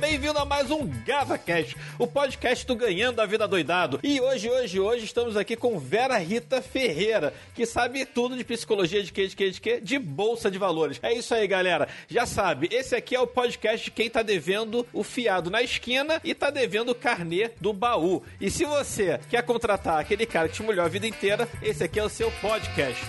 Bem-vindo a mais um GavaCast, o podcast do Ganhando a Vida Doidado. E hoje, hoje, hoje estamos aqui com Vera Rita Ferreira, que sabe tudo de psicologia, de que, de que, de que? De bolsa de valores. É isso aí, galera. Já sabe, esse aqui é o podcast de quem tá devendo o fiado na esquina e tá devendo o carnê do baú. E se você quer contratar aquele cara que te molhou a vida inteira, esse aqui é o seu podcast.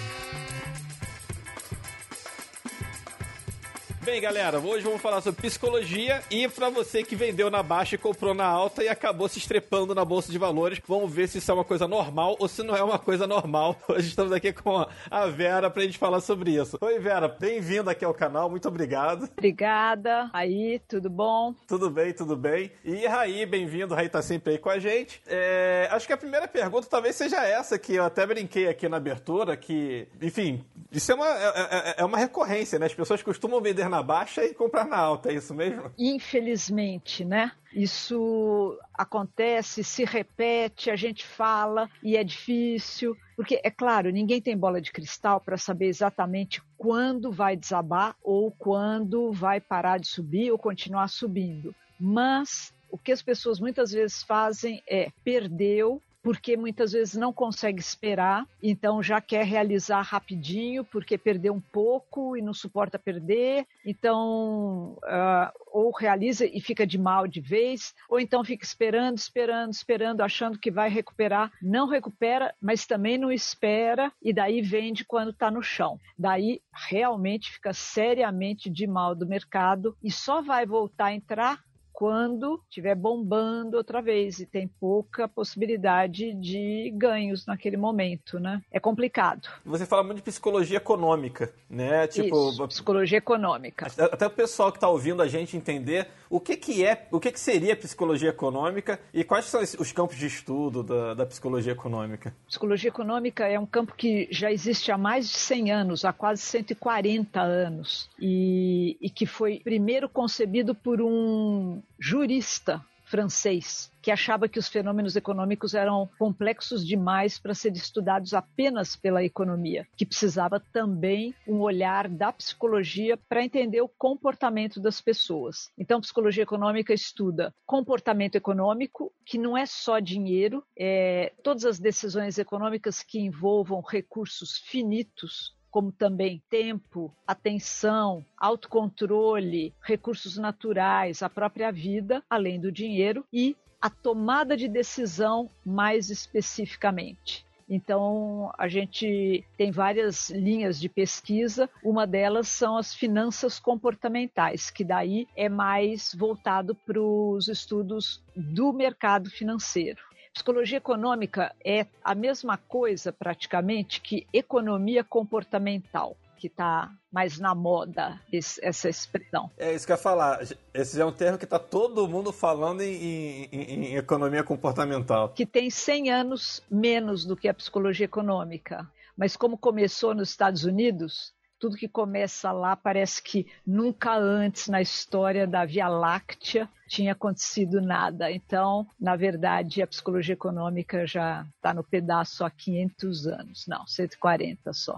Bem, galera, hoje vamos falar sobre psicologia e para você que vendeu na baixa e comprou na alta e acabou se estrepando na bolsa de valores, vamos ver se isso é uma coisa normal ou se não é uma coisa normal. Hoje estamos aqui com a Vera pra gente falar sobre isso. Oi, Vera, bem-vinda aqui ao canal, muito obrigado. Obrigada. Aí, tudo bom? Tudo bem, tudo bem. E Raí, bem-vindo, Raí tá sempre aí com a gente. É, acho que a primeira pergunta talvez seja essa, que eu até brinquei aqui na abertura, que, enfim, isso é uma, é, é, é uma recorrência, né? As pessoas costumam vender na baixa e comprar na alta, é isso mesmo? Infelizmente, né? Isso acontece, se repete, a gente fala e é difícil, porque é claro, ninguém tem bola de cristal para saber exatamente quando vai desabar ou quando vai parar de subir ou continuar subindo. Mas o que as pessoas muitas vezes fazem é perdeu, porque muitas vezes não consegue esperar, então já quer realizar rapidinho, porque perdeu um pouco e não suporta perder, então uh, ou realiza e fica de mal de vez, ou então fica esperando, esperando, esperando, achando que vai recuperar, não recupera, mas também não espera e daí vende quando está no chão. Daí realmente fica seriamente de mal do mercado e só vai voltar a entrar quando estiver bombando outra vez e tem pouca possibilidade de ganhos naquele momento, né? É complicado. Você fala muito de psicologia econômica, né? Tipo, Isso, psicologia econômica. Até o pessoal que está ouvindo a gente entender o que, que é, o que, que seria psicologia econômica e quais são os campos de estudo da, da psicologia econômica. Psicologia econômica é um campo que já existe há mais de 100 anos, há quase 140 anos, e, e que foi primeiro concebido por um jurista francês que achava que os fenômenos econômicos eram complexos demais para serem estudados apenas pela economia, que precisava também um olhar da psicologia para entender o comportamento das pessoas. Então, psicologia econômica estuda comportamento econômico, que não é só dinheiro, é todas as decisões econômicas que envolvam recursos finitos como também tempo, atenção, autocontrole, recursos naturais, a própria vida, além do dinheiro e a tomada de decisão mais especificamente. Então, a gente tem várias linhas de pesquisa. Uma delas são as finanças comportamentais, que daí é mais voltado para os estudos do mercado financeiro. Psicologia econômica é a mesma coisa, praticamente, que economia comportamental que está mais na moda esse, essa expressão. É isso que eu ia falar. Esse é um termo que está todo mundo falando em, em, em, economia comportamental. Que tem 100 anos menos do que a psicologia econômica. Mas como começou nos Estados Unidos, tudo que começa lá parece que nunca antes na história da Via Láctea tinha acontecido nada. Então, na verdade, a psicologia econômica já está no pedaço há 500 anos. Não, 140 só.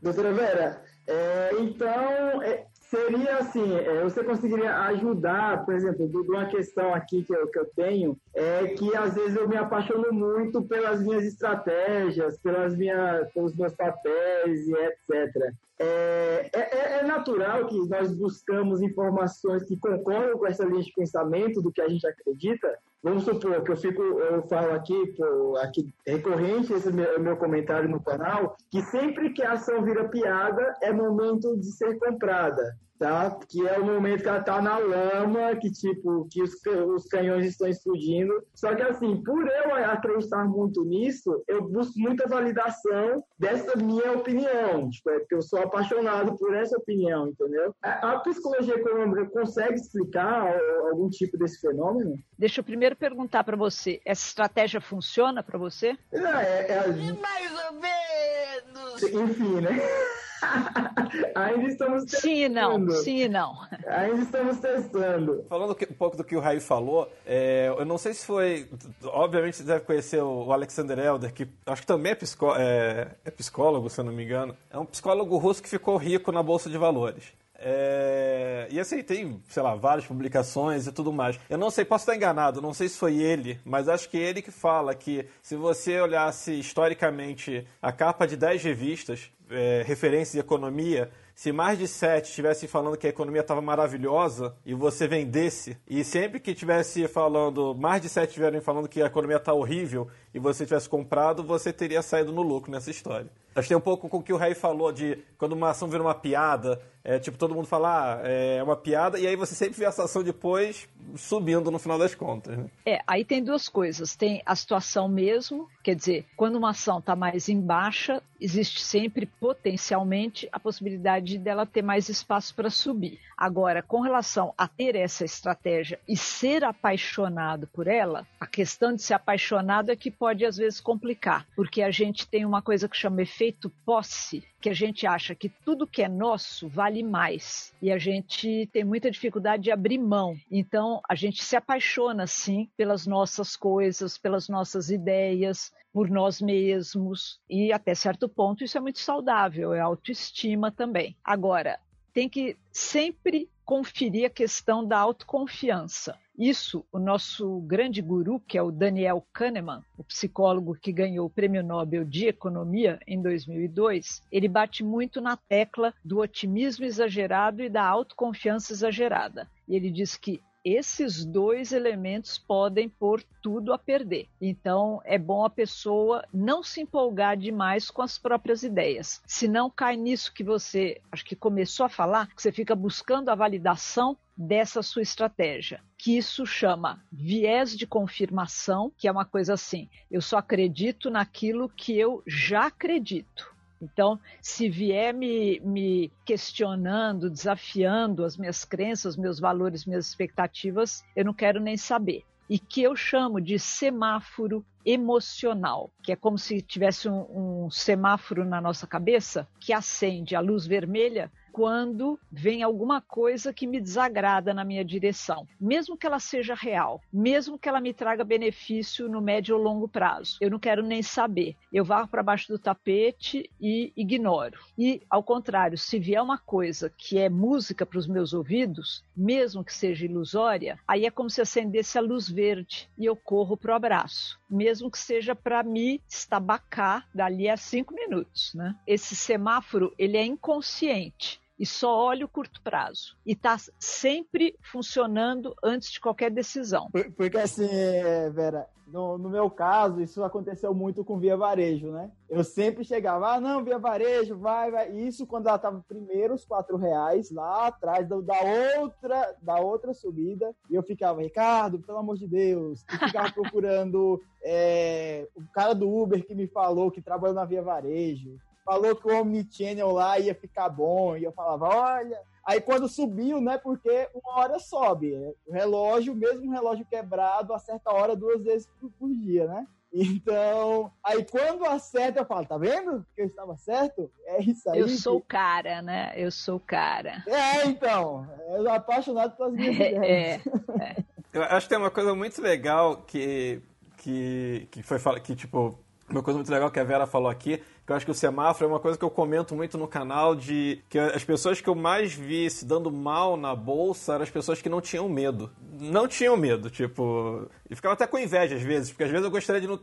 Doutora Vera, é, então, é, seria assim, é, você conseguiria ajudar, por exemplo, de uma questão aqui que eu, que eu tenho, é que às vezes eu me apaixono muito pelas minhas estratégias, pelas minhas, pelos meus papéis e etc. É, é, é, natural que nós buscamos informações que concordam com essa linha de pensamento do que a gente acredita. Vamos supor que eu fico, eu falo aqui, pô, aqui recorrente esse meu, meu comentário no canal, que sempre que a ação vira piada é momento de ser comprada tá? Que é o momento que ela tá na lama, que tipo, que os, os canhões estão explodindo. Só que assim, por eu acreditar muito nisso, eu busco muita validação dessa minha opinião. Tipo, é porque eu sou apaixonado por essa opinião, entendeu? A, a psicologia econômica consegue explicar algum tipo desse fenômeno? Deixa eu primeiro perguntar para você, essa estratégia funciona para você? É, é, é, Mais ou menos! Enfim, né? Ainda estamos testando. Sim e não, sim e não. Ainda estamos testando. Falando um pouco do que o Raio falou, é, eu não sei se foi. Obviamente você deve conhecer o Alexander Elder, que acho que também é, psicó, é, é psicólogo, se eu não me engano. É um psicólogo russo que ficou rico na Bolsa de Valores. É... E assim, tem, sei lá, várias publicações e tudo mais. Eu não sei, posso estar enganado, não sei se foi ele, mas acho que é ele que fala que se você olhasse historicamente a capa de 10 revistas, é, referências de economia, se mais de sete estivessem falando que a economia estava maravilhosa e você vendesse, e sempre que tivesse falando, mais de sete estiverem falando que a economia está horrível e você tivesse comprado, você teria saído no lucro nessa história. Acho que tem um pouco com o que o Rei falou de quando uma ação vira uma piada, é tipo todo mundo fala, ah, é uma piada, e aí você sempre vê essa ação depois subindo no final das contas. Né? É, aí tem duas coisas. Tem a situação mesmo, quer dizer, quando uma ação está mais em baixa, existe sempre potencialmente a possibilidade dela ter mais espaço para subir. Agora, com relação a ter essa estratégia e ser apaixonado por ela, a questão de ser apaixonado é que pode às vezes complicar, porque a gente tem uma coisa que chama efeito posse, que a gente acha que tudo que é nosso vale mais e a gente tem muita dificuldade de abrir mão. Então, a gente se apaixona sim pelas nossas coisas, pelas nossas ideias, por nós mesmos e até certo ponto isso é muito saudável, é autoestima também. Agora, tem que sempre conferir a questão da autoconfiança. Isso, o nosso grande guru, que é o Daniel Kahneman, o psicólogo que ganhou o Prêmio Nobel de Economia em 2002, ele bate muito na tecla do otimismo exagerado e da autoconfiança exagerada. E ele diz que esses dois elementos podem pôr tudo a perder. Então, é bom a pessoa não se empolgar demais com as próprias ideias. Se não cai nisso que você, acho que começou a falar, que você fica buscando a validação dessa sua estratégia, que isso chama viés de confirmação, que é uma coisa assim, eu só acredito naquilo que eu já acredito. Então, se vier me, me questionando, desafiando as minhas crenças, meus valores, minhas expectativas, eu não quero nem saber. E que eu chamo de semáforo emocional, que é como se tivesse um, um semáforo na nossa cabeça que acende a luz vermelha quando vem alguma coisa que me desagrada na minha direção, mesmo que ela seja real, mesmo que ela me traga benefício no médio ou longo prazo. Eu não quero nem saber. Eu vá para baixo do tapete e ignoro. E ao contrário, se vier uma coisa que é música para os meus ouvidos, mesmo que seja ilusória, aí é como se acendesse a luz verde e eu corro pro abraço, mesmo que seja para me estabacar dali a cinco minutos, né? Esse semáforo ele é inconsciente e só olha o curto prazo. E está sempre funcionando antes de qualquer decisão. Porque assim, é, Vera, no, no, meu caso, isso aconteceu muito com Via Varejo, né? Eu sempre chegava, ah, não, Via Varejo, vai, vai. Isso quando ela estava primeiro os quatro reais, lá atrás da, da, outra, da outra subida. E eu ficava, Ricardo, pelo amor de Deus. E ficava procurando é, o cara do Uber que me falou que trabalhou na Via Varejo falou que o Omnichannel lá ia ficar bom, e eu falava, olha. Aí quando subiu, né, porque uma hora sobe. O relógio, mesmo um relógio quebrado, acerta a hora duas vezes por, por dia, né? Então, aí quando acerta, eu falo, tá vendo que eu estava certo? É isso aí. Eu sou o cara, né? Eu sou o cara. É, então. Eu sou apaixonado pelas minhas é, ideias. É, é. Eu acho que tem uma coisa muito legal que, que, que foi que, tipo, uma coisa muito legal que a Vera falou aqui, eu acho que o semáforo é uma coisa que eu comento muito no canal de que as pessoas que eu mais vi se dando mal na bolsa eram as pessoas que não tinham medo. Não tinham medo, tipo. E ficava até com inveja às vezes, porque às vezes eu gostaria de não.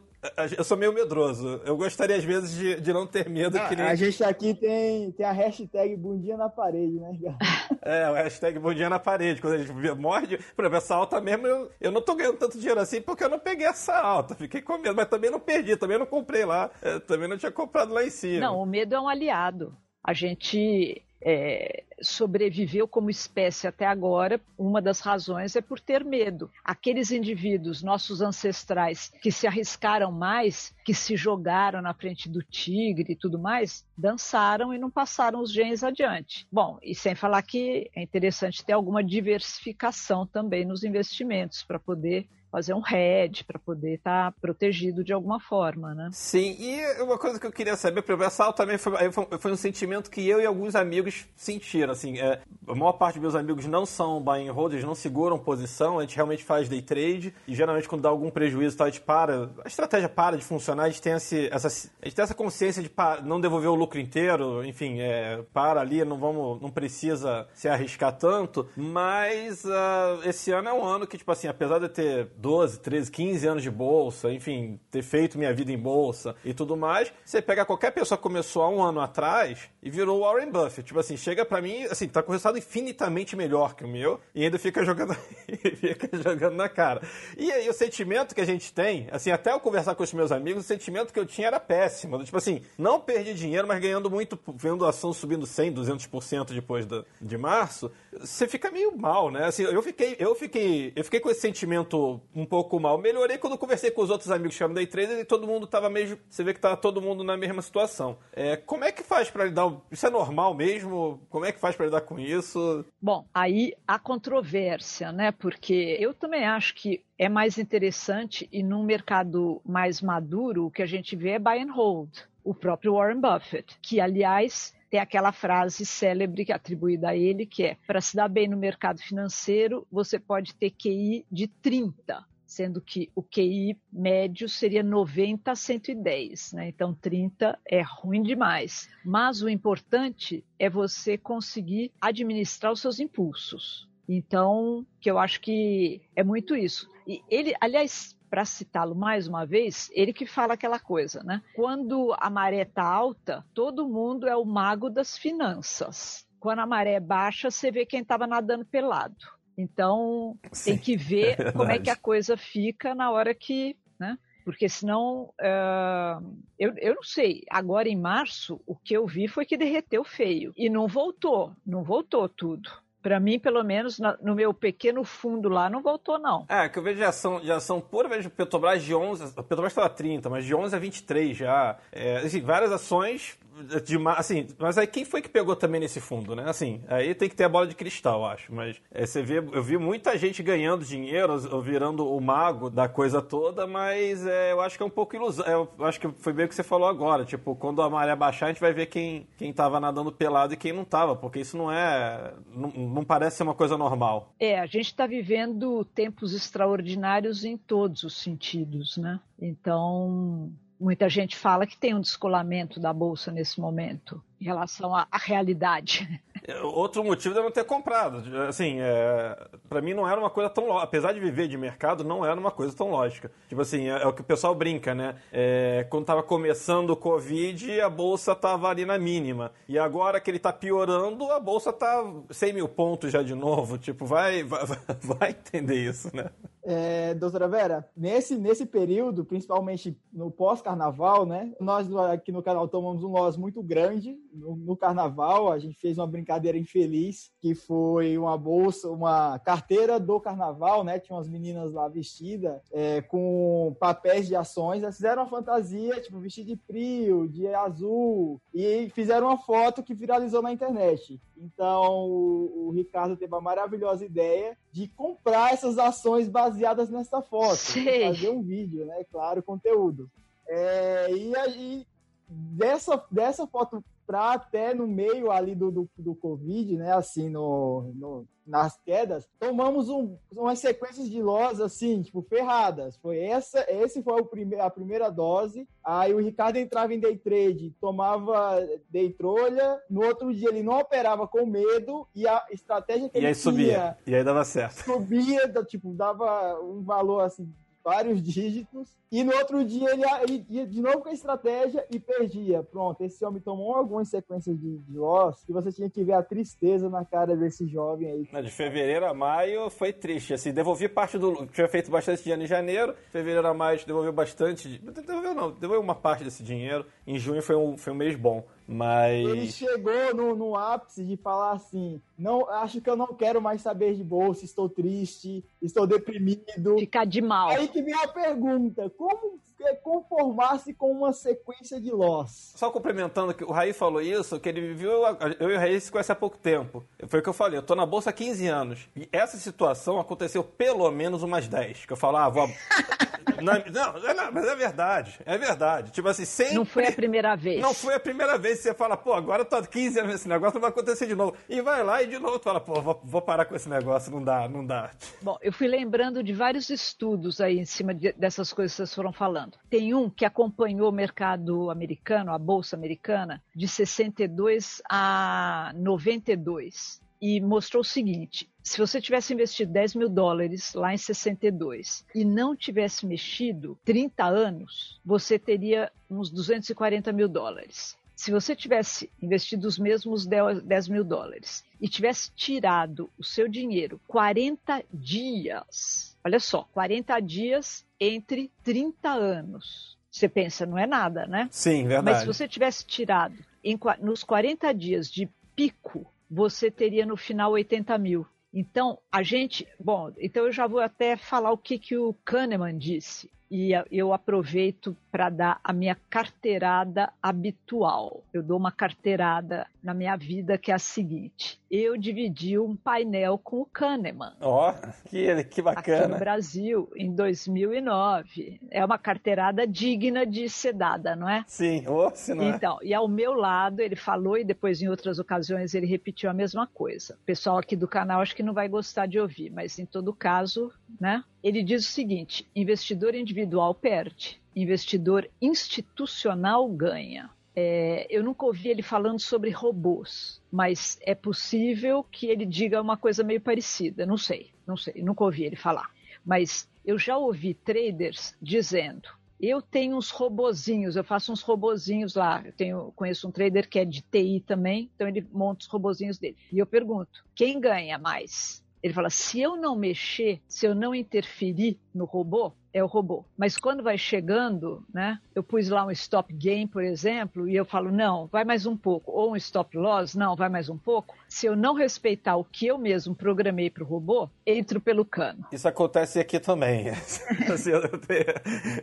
Eu sou meio medroso. Eu gostaria às vezes de, de não ter medo. Ah, que nem... A gente aqui tem, tem a hashtag bundinha na parede, né, É, o hashtag bundinha na parede. Quando a gente morde, por exemplo, essa alta mesmo, eu, eu não tô ganhando tanto dinheiro assim porque eu não peguei essa alta. Fiquei com medo, mas também não perdi, também não comprei lá. também não tinha comprado lá em cima. Não, o medo é um aliado. A gente é, sobreviveu como espécie até agora, uma das razões é por ter medo. Aqueles indivíduos, nossos ancestrais, que se arriscaram mais, que se jogaram na frente do tigre e tudo mais, dançaram e não passaram os genes adiante. Bom, e sem falar que é interessante ter alguma diversificação também nos investimentos para poder fazer um hedge para poder estar tá protegido de alguma forma, né? Sim, e uma coisa que eu queria saber, por exemplo, também foi, foi, um sentimento que eu e alguns amigos sentiram, assim, é, a maior parte dos meus amigos não são buy and hold, eles não seguram posição, a gente realmente faz day trade, e geralmente quando dá algum prejuízo, tá, a gente para, a estratégia para de funcionar, a gente tem, esse, essa, a gente tem essa consciência de não devolver o lucro inteiro, enfim, é, para ali, não vamos, não precisa se arriscar tanto, mas uh, esse ano é um ano que, tipo assim, apesar de ter 12, 13, 15 anos de bolsa, enfim, ter feito minha vida em bolsa e tudo mais, você pega qualquer pessoa que começou há um ano atrás e virou Warren Buffett. Tipo assim, chega para mim, assim, tá com resultado infinitamente melhor que o meu e ainda fica jogando, fica jogando na cara. E aí o sentimento que a gente tem, assim, até eu conversar com os meus amigos, o sentimento que eu tinha era péssimo. Tipo assim, não perdi dinheiro, mas ganhando muito, vendo a ação subindo 100, 200% depois da, de março, você fica meio mal, né? Assim, eu fiquei, eu fiquei, eu fiquei com esse sentimento um pouco mal. Melhorei quando conversei com os outros amigos que chamam day trader e todo mundo tava meio, você vê que tava todo mundo na mesma situação. É, como é que faz para lidar? Isso é normal mesmo? Como é que faz para lidar com isso? Bom, aí a controvérsia, né? Porque eu também acho que é mais interessante e num mercado mais maduro o que a gente vê é buy and hold. O próprio Warren Buffett, que aliás tem aquela frase célebre atribuída a ele, que é: para se dar bem no mercado financeiro, você pode ter QI de 30, sendo que o QI médio seria 90 a 110, né? Então 30 é ruim demais. Mas o importante é você conseguir administrar os seus impulsos. Então, que eu acho que é muito isso. E ele, aliás, para citá-lo mais uma vez, ele que fala aquela coisa, né? Quando a maré está alta, todo mundo é o mago das finanças. Quando a maré baixa, você vê quem estava nadando pelado. Então, Sim, tem que ver é como é que a coisa fica na hora que, né? Porque senão, uh, eu, eu não sei. Agora em março, o que eu vi foi que derreteu feio e não voltou, não voltou tudo. Para mim, pelo menos, no meu pequeno fundo lá, não voltou, não. É, que eu vejo de ação, de ação pura, vejo Petrobras de 11, a Petrobras estava 30, mas de 11 a 23 já. É, assim, várias ações de, assim, mas aí quem foi que pegou também nesse fundo, né? Assim, aí tem que ter a bola de cristal, acho. Mas é, você vê, eu vi muita gente ganhando dinheiro, virando o mago da coisa toda, mas é, eu acho que é um pouco ilusão. É, eu acho que foi bem o que você falou agora. Tipo, quando a maré baixar, a gente vai ver quem, quem tava nadando pelado e quem não tava, porque isso não é. Não, não parece ser uma coisa normal. É, a gente está vivendo tempos extraordinários em todos os sentidos, né? Então, Muita gente fala que tem um descolamento da bolsa nesse momento em relação à, à realidade. Outro motivo de eu não ter comprado. Assim, é, para mim não era uma coisa tão Apesar de viver de mercado, não era uma coisa tão lógica. Tipo assim, é, é o que o pessoal brinca, né? É, quando tava começando o Covid, a bolsa tava ali na mínima. E agora que ele tá piorando, a bolsa tá 100 mil pontos já de novo. Tipo, vai, vai, vai entender isso, né? É, doutora Vera, nesse, nesse período, principalmente no pós-carnaval, né? Nós aqui no canal tomamos um loss muito grande no, no, carnaval. A gente fez uma brincadeira infeliz, que foi uma bolsa, uma carteira do carnaval, né? Tinha umas meninas lá vestidas é, com papéis de ações. Elas fizeram uma fantasia, tipo, vestido de frio, de azul, e fizeram uma foto que viralizou na internet. Então, o, o Ricardo teve a maravilhosa ideia de comprar essas ações baseadas nessa foto. Fazer um vídeo, né? Claro, conteúdo. É, e aí, dessa, dessa foto para até no meio ali do, do, do Covid, né? Assim, no, no nas quedas, tomamos um, umas sequências de loss, assim, tipo, ferradas. Foi essa, esse foi o prime a primeira dose. Aí o Ricardo entrava em day trade, tomava day trolha, no outro dia ele não operava com medo e a estratégia que e ele aí tinha... subia, e aí dava certo. Subia, tipo, dava um valor, assim, vários dígitos, e no outro dia ele, ele ia de novo com a estratégia e perdia. Pronto, esse homem tomou algumas sequências de, de loss que você tinha que ver a tristeza na cara desse jovem aí. De fevereiro a maio foi triste. Assim, devolvi parte do. Tinha feito bastante dinheiro em janeiro, fevereiro a maio devolveu bastante. Devolveu não, devolveu uma parte desse dinheiro. Em junho foi um, foi um mês bom. Mas. Ele chegou no, no ápice de falar assim: não, acho que eu não quero mais saber de bolsa, estou triste, estou deprimido. Ficar de mal. Aí que vem a pergunta: como conformar-se com uma sequência de loss. Só complementando que o Raí falou isso, que ele viveu, eu e o Raí se conhece há pouco tempo. Foi o que eu falei, eu tô na bolsa há 15 anos. E essa situação aconteceu pelo menos umas 10. Que eu falo, ah, vou. não, não, não, mas é verdade, é verdade. Tipo assim, sempre. Não foi a primeira vez. Não foi a primeira vez que você fala, pô, agora eu tô há 15 anos nesse negócio, não vai acontecer de novo. E vai lá e de novo tu fala, pô, vou, vou parar com esse negócio, não dá, não dá. Bom, eu fui lembrando de vários estudos aí em cima de, dessas coisas que vocês foram falando. Tem um que acompanhou o mercado americano, a bolsa americana, de 62 a 92 e mostrou o seguinte: se você tivesse investido 10 mil dólares lá em 62 e não tivesse mexido 30 anos, você teria uns 240 mil dólares. Se você tivesse investido os mesmos 10 mil dólares e tivesse tirado o seu dinheiro 40 dias, olha só, 40 dias entre 30 anos. Você pensa, não é nada, né? Sim, verdade. Mas se você tivesse tirado em, nos 40 dias de pico, você teria no final 80 mil. Então, a gente. Bom, então eu já vou até falar o que, que o Kahneman disse e eu aproveito para dar a minha carteirada habitual. Eu dou uma carteirada na minha vida que é a seguinte: eu dividi um painel com o Kahneman. Ó, oh, que, que bacana. Aqui no Brasil, em 2009. É uma carteirada digna de ser dada, não é? Sim, ou se não é. Então, e ao meu lado, ele falou e depois em outras ocasiões ele repetiu a mesma coisa. O pessoal aqui do canal acho que não vai gostar de ouvir, mas em todo caso, né? Ele diz o seguinte: investidor individual perde, investidor institucional ganha. É, eu nunca ouvi ele falando sobre robôs, mas é possível que ele diga uma coisa meio parecida. Não sei, não sei, nunca ouvi ele falar. Mas eu já ouvi traders dizendo: eu tenho uns robozinhos, eu faço uns robozinhos lá. Eu tenho, conheço um trader que é de TI também, então ele monta os robozinhos dele. E eu pergunto: quem ganha mais? Ele fala: se eu não mexer, se eu não interferir no robô, é o robô. Mas quando vai chegando, né? Eu pus lá um stop gain, por exemplo, e eu falo, não, vai mais um pouco. Ou um stop loss, não, vai mais um pouco. Se eu não respeitar o que eu mesmo programei para o robô, entro pelo cano. Isso acontece aqui também. assim, eu, tenho,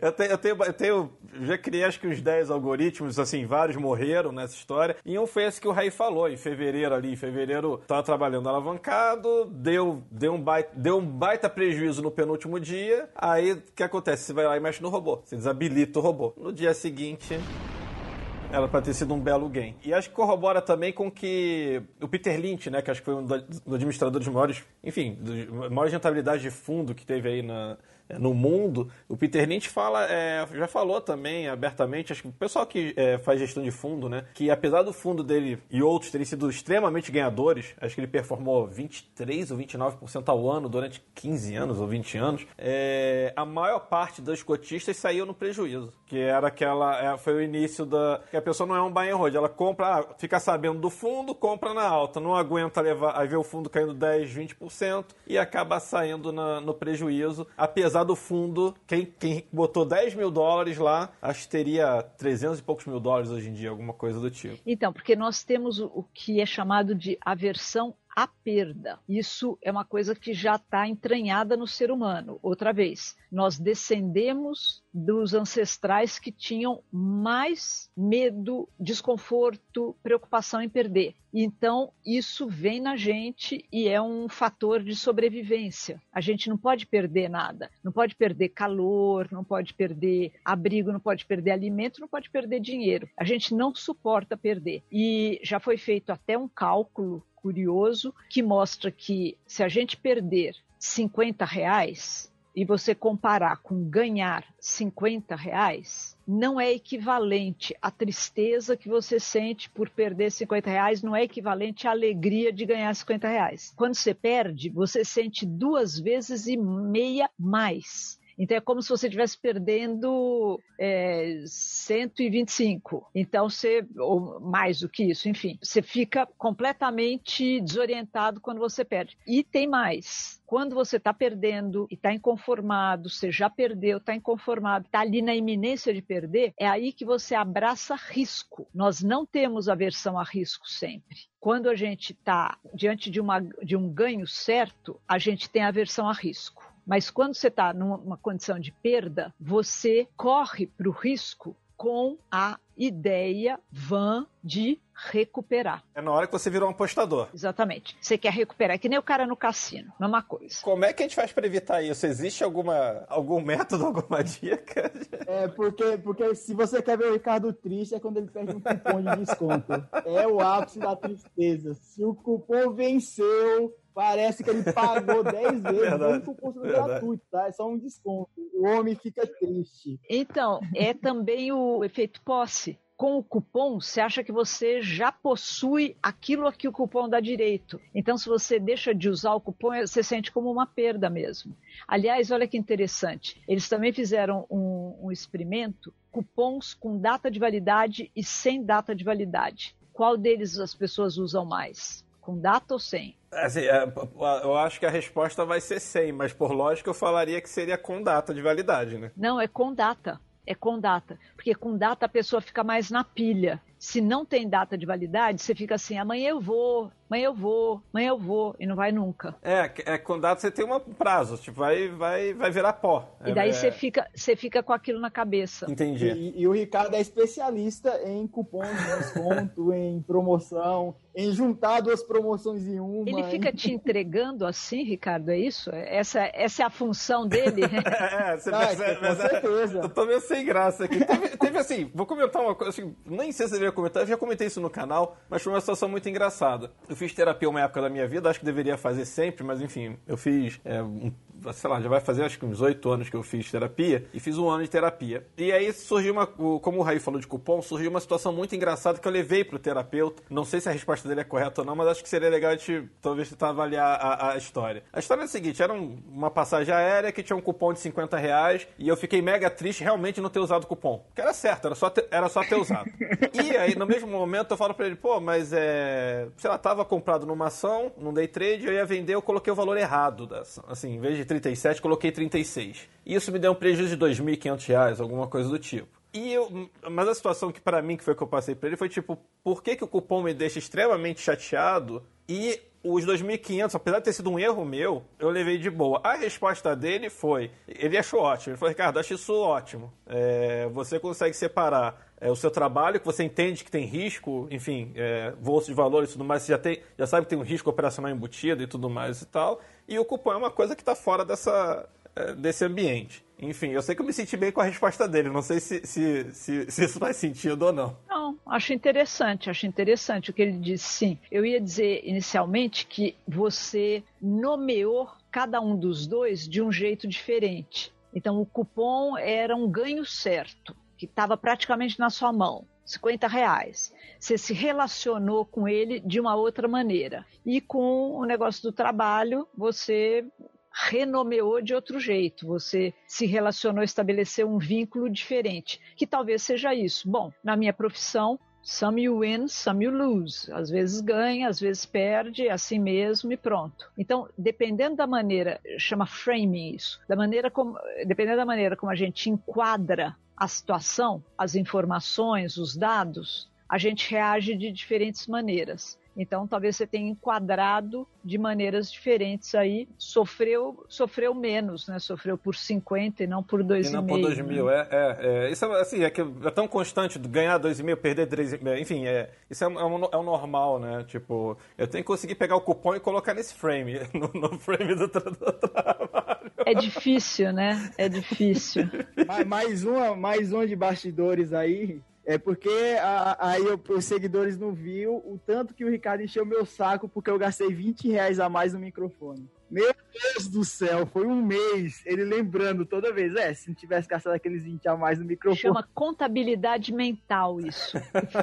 eu, tenho, eu, tenho, eu tenho, já criei acho que uns 10 algoritmos, assim, vários morreram nessa história. E um foi esse que o Ray falou, em fevereiro ali. Em fevereiro, estava trabalhando alavancado, deu, deu, um baita, deu um baita prejuízo no penúltimo dia. Aí, que acontece? Você vai lá e mexe no robô. Você desabilita o robô. No dia seguinte, ela para ter sido um belo game. E acho que corrobora também com que o Peter Lynch, né, que acho que foi um dos administradores maiores, enfim, dos maiores rentabilidade de fundo que teve aí na, no mundo, o Peter Lynch fala, é, já falou também abertamente, acho que o pessoal que é, faz gestão de fundo, né, que apesar do fundo dele e outros terem sido extremamente ganhadores, acho que ele performou 23 ou 29% ao ano durante 15 anos ou 20 anos, é, a maior parte dos cotistas saiu no prejuízo, que era aquela, é, foi o início da, que a pessoa não é um buy and hold, ela compra, ah, fica sabendo do fundo, compra na alta, não aguenta levar, aí vê o fundo caindo 10, 20% e acaba saindo na, no prejuízo, apesar apesar do fundo, quem, quem botou 10 mil dólares lá, acho que teria 300 e poucos mil dólares hoje em dia, alguma coisa do tipo. Então, porque nós temos o, que é chamado de aversão à perda. Isso é uma coisa que já está entranhada no ser humano. Outra vez, nós descendemos dos ancestrais que tinham mais medo, desconforto, preocupação em perder. Então, isso vem na gente e é um fator de sobrevivência. A gente não pode perder nada. Não pode perder calor, não pode perder abrigo, não pode perder alimento, não pode perder dinheiro. A gente não suporta perder. E já foi feito até um cálculo curioso que mostra que se a gente perder 50 reais e você comparar com ganhar 50 reais, não é equivalente. A tristeza que você sente por perder 50 reais não é equivalente à alegria de ganhar 50 reais. Quando você perde, você sente duas vezes e meia mais. Então é como se você estivesse perdendo é, 125. Então você, ou mais do que isso, enfim, você fica completamente desorientado quando você perde. E tem mais. Quando você está perdendo e está inconformado, você já perdeu, está inconformado, está ali na iminência de perder, é aí que você abraça risco. Nós não temos aversão a risco sempre. Quando a gente está diante de, uma, de um ganho certo, a gente tem aversão a risco Mas quando você está numa condição de perda, você corre para o risco com a ideia vã de recuperar. É na hora que você virou um apostador. Exatamente. Você quer recuperar, é que nem o cara no cassino, mesma coisa. Como é que a gente faz para evitar isso? Existe alguma, algum método, alguma dica? É, porque, porque se você quer ver o Ricardo triste, é quando ele perde um cupom de desconto. É o ápice da tristeza. Se o cupom venceu, Parece que ele pagou 10 vezes, verdade, um cupom gratuito, tá? É só um desconto. O homem fica triste. Então, é também o efeito posse com o cupom, você acha que você já possui aquilo a que o cupom dá direito. Então, se você deixa de usar o cupom, você sente como uma perda mesmo. Aliás, olha que interessante. Eles também fizeram um, um experimento, cupons com data de validade e sem data de validade. Qual deles as pessoas usam mais? Com data ou sem? Assim, é, eu acho que a resposta vai ser sem, mas por lógica eu falaria que seria com data de validade, né? Não, é com data é com data, porque com data a pessoa fica mais na pilha. Se não tem data de validade, você fica assim, amanhã eu vou, amanhã eu vou, amanhã eu vou, e não vai nunca. É, é com data você tem um prazo, tipo, vai, vai, vai virar pó. E daí é, você, fica, você fica com aquilo na cabeça. Entendi. E, e o Ricardo é especialista em cupons de desconto, em promoção, em juntar duas promoções em uma. Ele fica te entregando assim, Ricardo, é isso? Essa, essa é a função dele? é, você ah, percebe, com certeza. Eu tô meio sem graça aqui. Teve, teve, assim, vou comentar uma coisa, assim, nem sei se você deveria comentar, eu já comentei isso no canal, mas foi uma situação muito engraçada. Eu fiz terapia uma época da minha vida, acho que deveria fazer sempre, mas enfim, eu fiz é, sei lá, já vai fazer acho que uns oito anos que eu fiz terapia, e fiz um ano de terapia. E aí surgiu uma, como o Raí falou de cupom, surgiu uma situação muito engraçada que eu levei pro terapeuta. Não sei se a resposta dele é correta ou não, mas acho que seria legal a gente talvez tentar avaliar a, a história. A história é a seguinte: era um, uma passagem aérea que tinha um cupom de 50 reais, e eu fiquei mega triste realmente não ter usado o cupom. Que era certo, era só ter, era só ter usado. e aí, no mesmo momento, eu falo pra ele, pô, mas é. Sei lá, tava comprado numa ação, num day trade, eu ia vender, eu coloquei o valor errado da ação. Assim, em vez de 37, coloquei 36. E isso me deu um prejuízo de R$ 2.500, alguma coisa do tipo. E eu, mas a situação que para mim que foi que eu passei para ele foi tipo, por que, que o cupom me deixa extremamente chateado e os 2.500, apesar de ter sido um erro meu, eu levei de boa. A resposta dele foi, ele achou ótimo, ele falou, Ricardo, acho isso ótimo. É, você consegue separar é, o seu trabalho, que você entende que tem risco, enfim, é, de valores e tudo mais, você já, tem, já sabe que tem um risco operacional embutido e tudo mais e tal. E o cupom é uma coisa que está fora dessa, é, desse ambiente. Enfim, eu sei que eu me senti bem com a resposta dele, não sei se, se, se, se, isso faz sentido ou não. Não, acho interessante, acho interessante o que ele disse, sim. Eu ia dizer inicialmente que você nomeou cada um dos dois de um jeito diferente. Então, o cupom era um ganho certo, que estava praticamente na sua mão. 50 reais. Você se relacionou com ele de uma outra maneira. E com o negócio do trabalho, você renomeou de outro jeito, você se relacionou, estabeleceu um vínculo diferente, que talvez seja isso. Bom, na minha profissão, Some you win, some you lose. Às vezes ganha, às vezes perde, é assim mesmo e pronto. Então, dependendo da maneira, chama framing isso, da maneira como, dependendo da maneira como a gente enquadra a situação, as informações, os dados, a gente reage de diferentes maneiras. Então, talvez você tenha enquadrado de maneiras diferentes aí. Sofreu, sofreu menos, né? Sofreu por 50 e não por 2,5. E não por 2 mil, né? é, é, é, Isso é, assim, é, que é tão constante ganhar 2,5, perder 3,5. Enfim, é, isso é, é, um, é o normal, né? Tipo, eu tenho que conseguir pegar o cupom e colocar nesse frame, no, no frame do, do trabalho. É difícil, né? É difícil. mais, uma, mais uma de bastidores aí. É porque aí os seguidores não viram o tanto que o Ricardo encheu meu saco porque eu gastei 20 reais a mais no microfone. Meu Deus do céu, foi um mês ele lembrando toda vez. É, se não tivesse gastado aqueles 20 a mais no microfone. Chama contabilidade mental isso.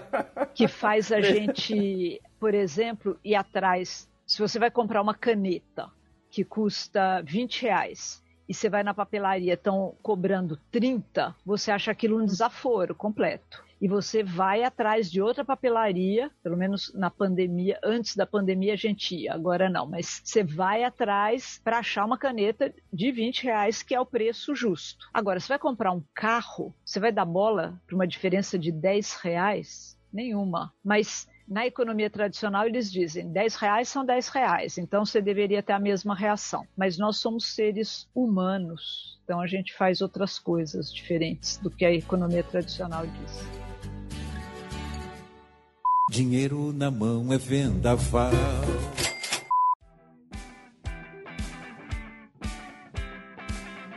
que faz a gente, por exemplo, ir atrás. Se você vai comprar uma caneta que custa 20 reais e você vai na papelaria, estão cobrando 30, você acha aquilo um desaforo completo e você vai atrás de outra papelaria, pelo menos na pandemia, antes da pandemia a gente ia, agora não, mas você vai atrás para achar uma caneta de 20 reais, que é o preço justo. Agora, você vai comprar um carro, você vai dar bola para uma diferença de 10 reais? Nenhuma. Mas Na economia tradicional, eles dizem 10 reais são 10 reais, então você deveria ter a mesma reação. Mas nós somos seres humanos, então a gente faz outras coisas diferentes do que a economia tradicional diz. Dinheiro na mão é vendaval.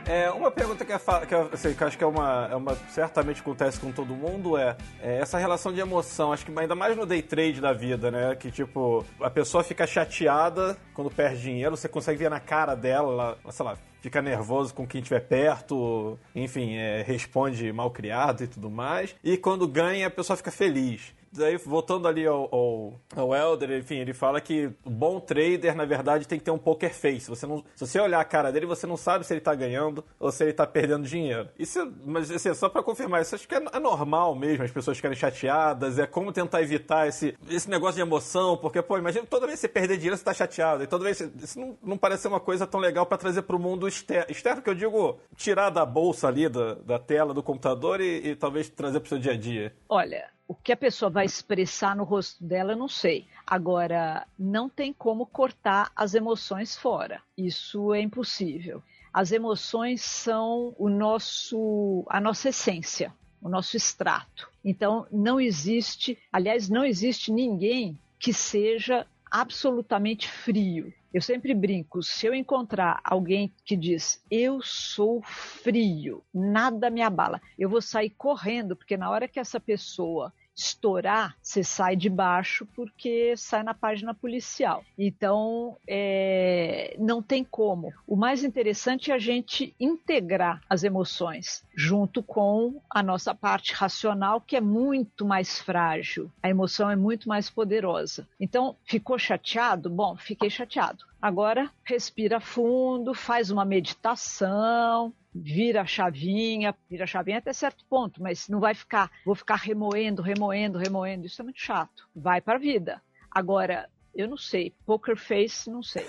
É, uma pergunta que, é, que, eu, assim, que eu acho que é uma, é uma, certamente acontece com todo mundo é, é, essa relação de emoção. Acho que ainda mais no day trade da vida, né? Que tipo, a pessoa fica chateada quando perde dinheiro, você consegue ver na cara dela, ela, sei lá, fica nervoso com quem estiver perto, enfim, é, responde mal criado e tudo mais. E quando ganha, a pessoa fica feliz daí, voltando ali ao, ao, ao, Elder, enfim, ele fala que o bom trader, na verdade, tem que ter um poker face. Você não, se você olhar a cara dele, você não sabe se ele tá ganhando ou se ele tá perdendo dinheiro. Isso, mas assim, só para confirmar, isso acho que é, é, normal mesmo, as pessoas ficarem chateadas, é como tentar evitar esse, esse negócio de emoção, porque, pô, imagina toda vez que você perder dinheiro, você tá chateado, e toda vez, isso não, não parece ser uma coisa tão legal para trazer pro mundo externo, externo que eu digo, tirar da bolsa ali, da, da tela do computador e, e talvez trazer pro seu dia a dia. Olha, o que a pessoa vai expressar no rosto dela, eu não sei. Agora, não tem como cortar as emoções fora. Isso é impossível. As emoções são o nosso, a nossa essência, o nosso extrato. Então, não existe, aliás, não existe ninguém que seja absolutamente frio. Eu sempre brinco, se eu encontrar alguém que diz eu sou frio, nada me abala, eu vou sair correndo, porque na hora que essa pessoa estourar, você sai de baixo porque sai na página policial. Então, é, não tem como. O mais interessante é a gente integrar as emoções junto com a nossa parte racional, que é muito mais frágil. A emoção é muito mais poderosa. Então, ficou chateado? Bom, fiquei chateado. Agora, respira fundo, faz uma meditação, vira a chavinha, vira a chavinha até certo ponto, mas não vai ficar, vou ficar remoendo, remoendo, remoendo, isso é muito chato. Vai para a vida. Agora, eu não sei, poker face, não sei.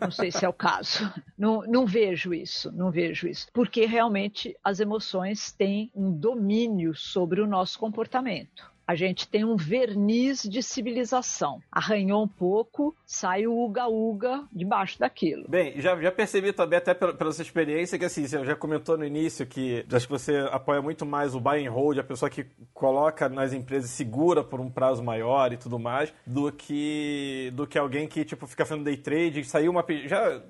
Não sei se é o caso. Não, não vejo isso, não vejo isso. Porque realmente as emoções têm um domínio sobre o nosso comportamento a gente tem um verniz de civilização. Arranhou um pouco, sai o uga-uga debaixo daquilo. Bem, já, já percebi também, até pela, pela sua experiência, que assim, você já comentou no início que acho que você apoia muito mais o buy and hold, a pessoa que coloca nas empresas segura por um prazo maior e tudo mais, do que do que alguém que tipo fica fazendo day trade, saiu uma já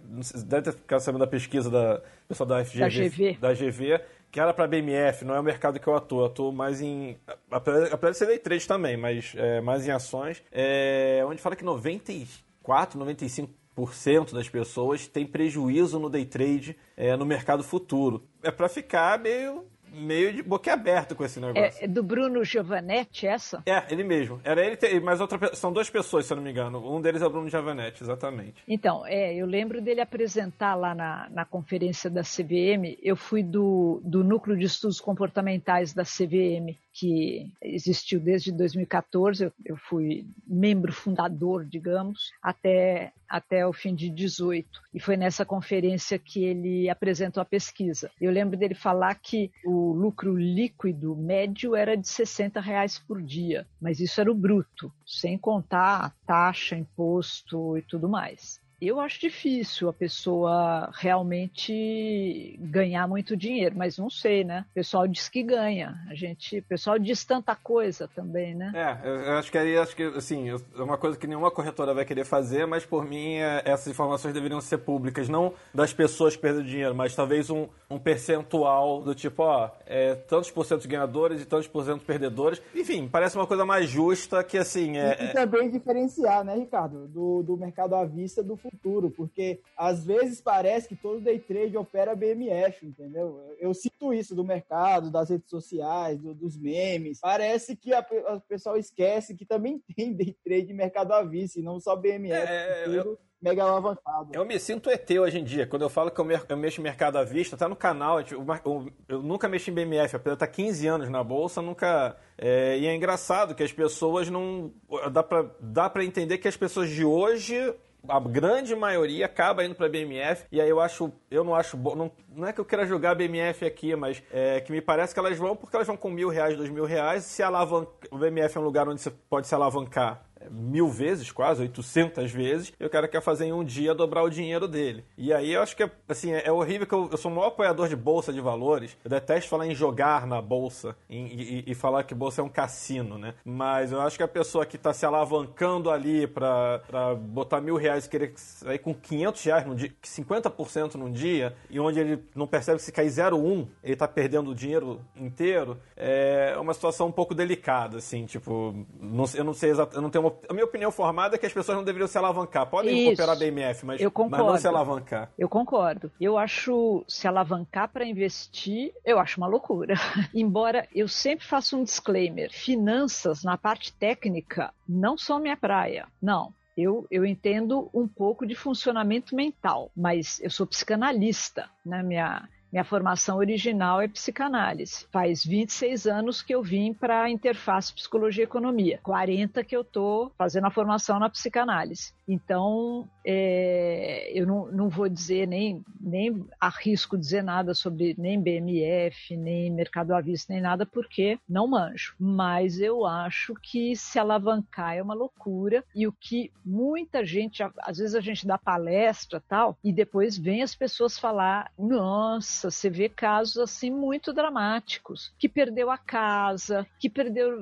deve ter ficado sabendo da pesquisa da pessoal da FGV, da GV, da GV que era para BMF, não é o mercado que eu atuo. Eu atuo mais em. Apesar de ser day trade também, mas é, mais em ações. É, onde fala que 94, 95% das pessoas tem prejuízo no day trade é, no mercado futuro. É para ficar meio meio de boquiaberto com esse negócio. É do Bruno Giovanetti, essa? É, ele mesmo. Era ele, mas outra são duas pessoas, se eu não me engano. Um deles é o Bruno Giovanetti, exatamente. Então, é, eu lembro dele apresentar lá na, na conferência da CVM. Eu fui do, do núcleo de estudos comportamentais da CVM que existiu desde 2014, eu, eu fui membro fundador, digamos, até, até o fim de 18. E foi nessa conferência que ele apresentou a pesquisa. Eu lembro dele falar que o lucro líquido médio era de 60 reais por dia, mas isso era o bruto, sem contar a taxa, imposto e tudo mais. Eu acho difícil a pessoa realmente ganhar muito dinheiro, mas não sei, né? O pessoal diz que ganha. A gente, o pessoal diz tanta coisa também, né? É, eu acho que aí acho que assim, é uma coisa que nenhuma corretora vai querer fazer, mas por mim é, essas informações deveriam ser públicas, não das pessoas perdendo dinheiro, mas talvez um, um percentual do tipo, ó, é, tantos por cento ganhadores e tantos por cento perdedores. Enfim, parece uma coisa mais justa que assim é. E, e também diferenciar, né, Ricardo, do, do mercado à vista do futuro, porque às vezes parece que todo day trade opera BMF, entendeu? Eu sinto isso do mercado, das redes sociais, do, dos memes. Parece que a, a pessoal esquece que também tem day trade mercado à vista, e não só BMF. É, eu, mega alavancado. Eu me sinto ET hoje em dia. Quando eu falo que eu, eu mexo mercado à vista, tá no canal. Eu, eu, eu nunca mexi em BMF, apesar de estar 15 anos na bolsa, nunca. É, e é engraçado que as pessoas não. Dá pra, dá pra entender que as pessoas de hoje a grande maioria acaba indo para BMF e aí eu acho, eu não acho bom, não, não é que eu queira jogar BMF aqui, mas é que me parece que elas vão porque elas vão com mil reais, dois mil reais, se alavanca, o BMF é um lugar onde você pode se alavancar mil vezes, quase, 800 vezes, e o cara quer fazer em um dia dobrar o dinheiro dele. E aí eu acho que, assim, é horrível que eu, eu sou o maior apoiador de bolsa de valores. Eu detesto falar em jogar na bolsa e, e, e falar que bolsa é um cassino, né? Mas eu acho que a pessoa que está se alavancando ali para botar mil reais e querer sair com 500 reais num dia, 50% num dia, e onde ele não percebe que se cair 0,1, ele está perdendo o dinheiro inteiro, é uma situação um pouco delicada, assim, tipo, não, eu não sei eu não tenho uma a minha opinião formada é que as pessoas não deveriam se alavancar. Podem Isso. cooperar BMF, mas, Eu mas não se alavancar. Eu concordo. Eu acho se alavancar para investir, eu acho uma loucura. Embora eu sempre faça um disclaimer: finanças na parte técnica não são minha praia. Não. Eu, eu entendo um pouco de funcionamento mental, mas eu sou psicanalista, né? Minha, minha formação original é psicanálise. Faz 26 anos que eu vim para a interface psicologia e economia. 40 que eu estou fazendo a formação na psicanálise. Então, é, eu não, não vou dizer nem, nem arrisco dizer nada sobre nem BMF, nem mercado à vista, nem nada, porque não manjo. Mas eu acho que se alavancar é uma loucura e o que muita gente, às vezes a gente dá palestra tal, e depois vem as pessoas falar: nossa, você vê casos assim muito dramáticos, que perdeu a casa, que perdeu,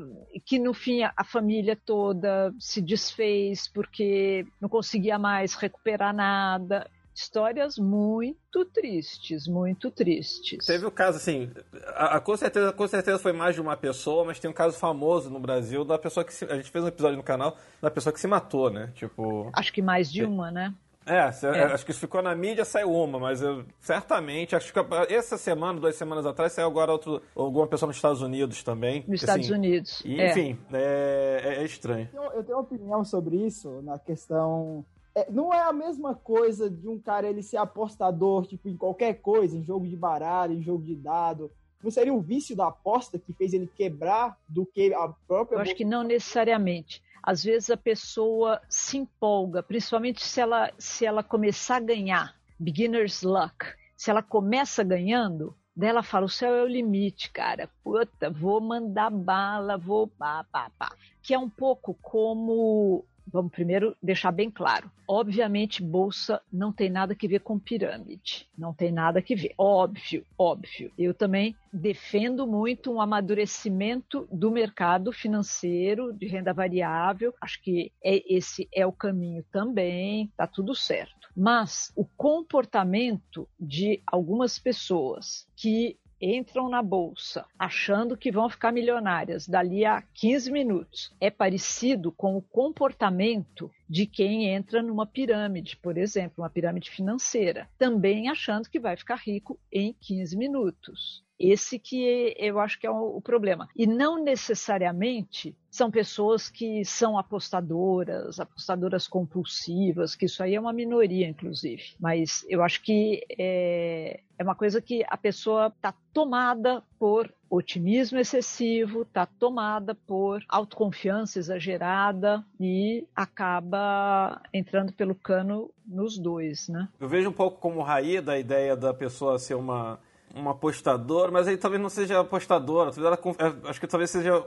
que no fim a, família toda se desfez porque não conseguia mais recuperar nada. Histórias muito tristes, muito tristes. Teve o caso, assim, a, a- com, certeza, com certeza foi mais de uma pessoa, mas tem um caso famoso no Brasil da pessoa que se, A gente fez um episódio no canal da pessoa que se matou, né? Tipo. Acho que mais de uma, né? É, cê- acho que isso ficou na mídia, saiu uma, mas eu certamente, acho que essa semana, duas semanas atrás, saiu agora outro, alguma pessoa nos Estados Unidos também. Nos Estados assim, Unidos. E, É. enfim, é, é- é estranho. Eu, eu tenho uma opinião sobre isso, na questão. é, não é a mesma coisa de um cara ele ser apostador, tipo, em qualquer coisa, em jogo de baralho, em jogo de dado. Não seria o vício da aposta que fez ele quebrar do que a própria. Eu acho que não necessariamente. Às vezes a pessoa se empolga, principalmente se ela, se ela começar a ganhar, beginner's luck. Se ela começa ganhando, daí ela fala: o céu é o limite, cara. Puta, vou mandar bala, vou pá, pá, pá. Que é um pouco como. Vamos primeiro deixar bem claro. Obviamente, bolsa não tem nada que ver com pirâmide. Não tem nada que ver. Óbvio, óbvio. Eu também defendo muito um amadurecimento do mercado financeiro de renda variável. Acho que é, esse é o caminho também. Tá tudo certo. Mas o comportamento de algumas pessoas que entram na bolsa achando que vão ficar milionárias dali a 15 minutos é parecido com o comportamento de quem entra numa pirâmide, por exemplo, uma pirâmide financeira, também achando que vai ficar rico em 15 minutos. Esse que eu acho que é o problema. E não necessariamente são pessoas que são apostadoras, apostadoras compulsivas, que isso aí é uma minoria, inclusive. Mas eu acho que é, é uma coisa que a pessoa está tomada por otimismo excessivo, está tomada por autoconfiança exagerada e acaba entrando pelo cano nos dois, né? Eu vejo um pouco como Raí da ideia da pessoa ser uma, uma apostadora, mas aí talvez não seja apostadora, talvez ela, é, acho que talvez seja,